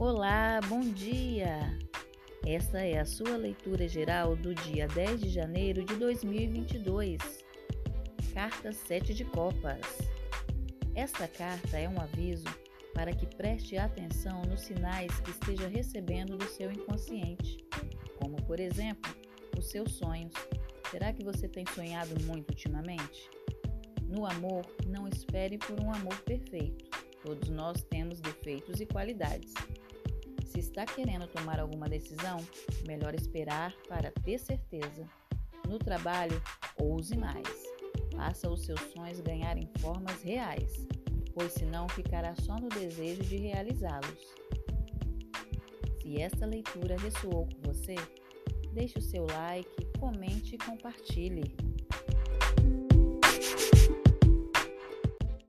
Olá, bom dia! Essa é a sua leitura geral do dia 10 de janeiro de 2022. Carta 7 de Copas. Esta carta é um aviso para que preste atenção nos sinais que esteja recebendo do seu inconsciente, como, por exemplo, os seus sonhos. Será que você tem sonhado muito ultimamente? No amor, não espere por um amor perfeito. Todos nós temos defeitos e qualidades. Se está querendo tomar alguma decisão, melhor esperar para ter certeza. No trabalho, ouse mais. Faça os seus sonhos ganharem formas reais, pois senão ficará só no desejo de realizá-los. Se esta leitura ressoou com você, deixe o seu like, comente e compartilhe.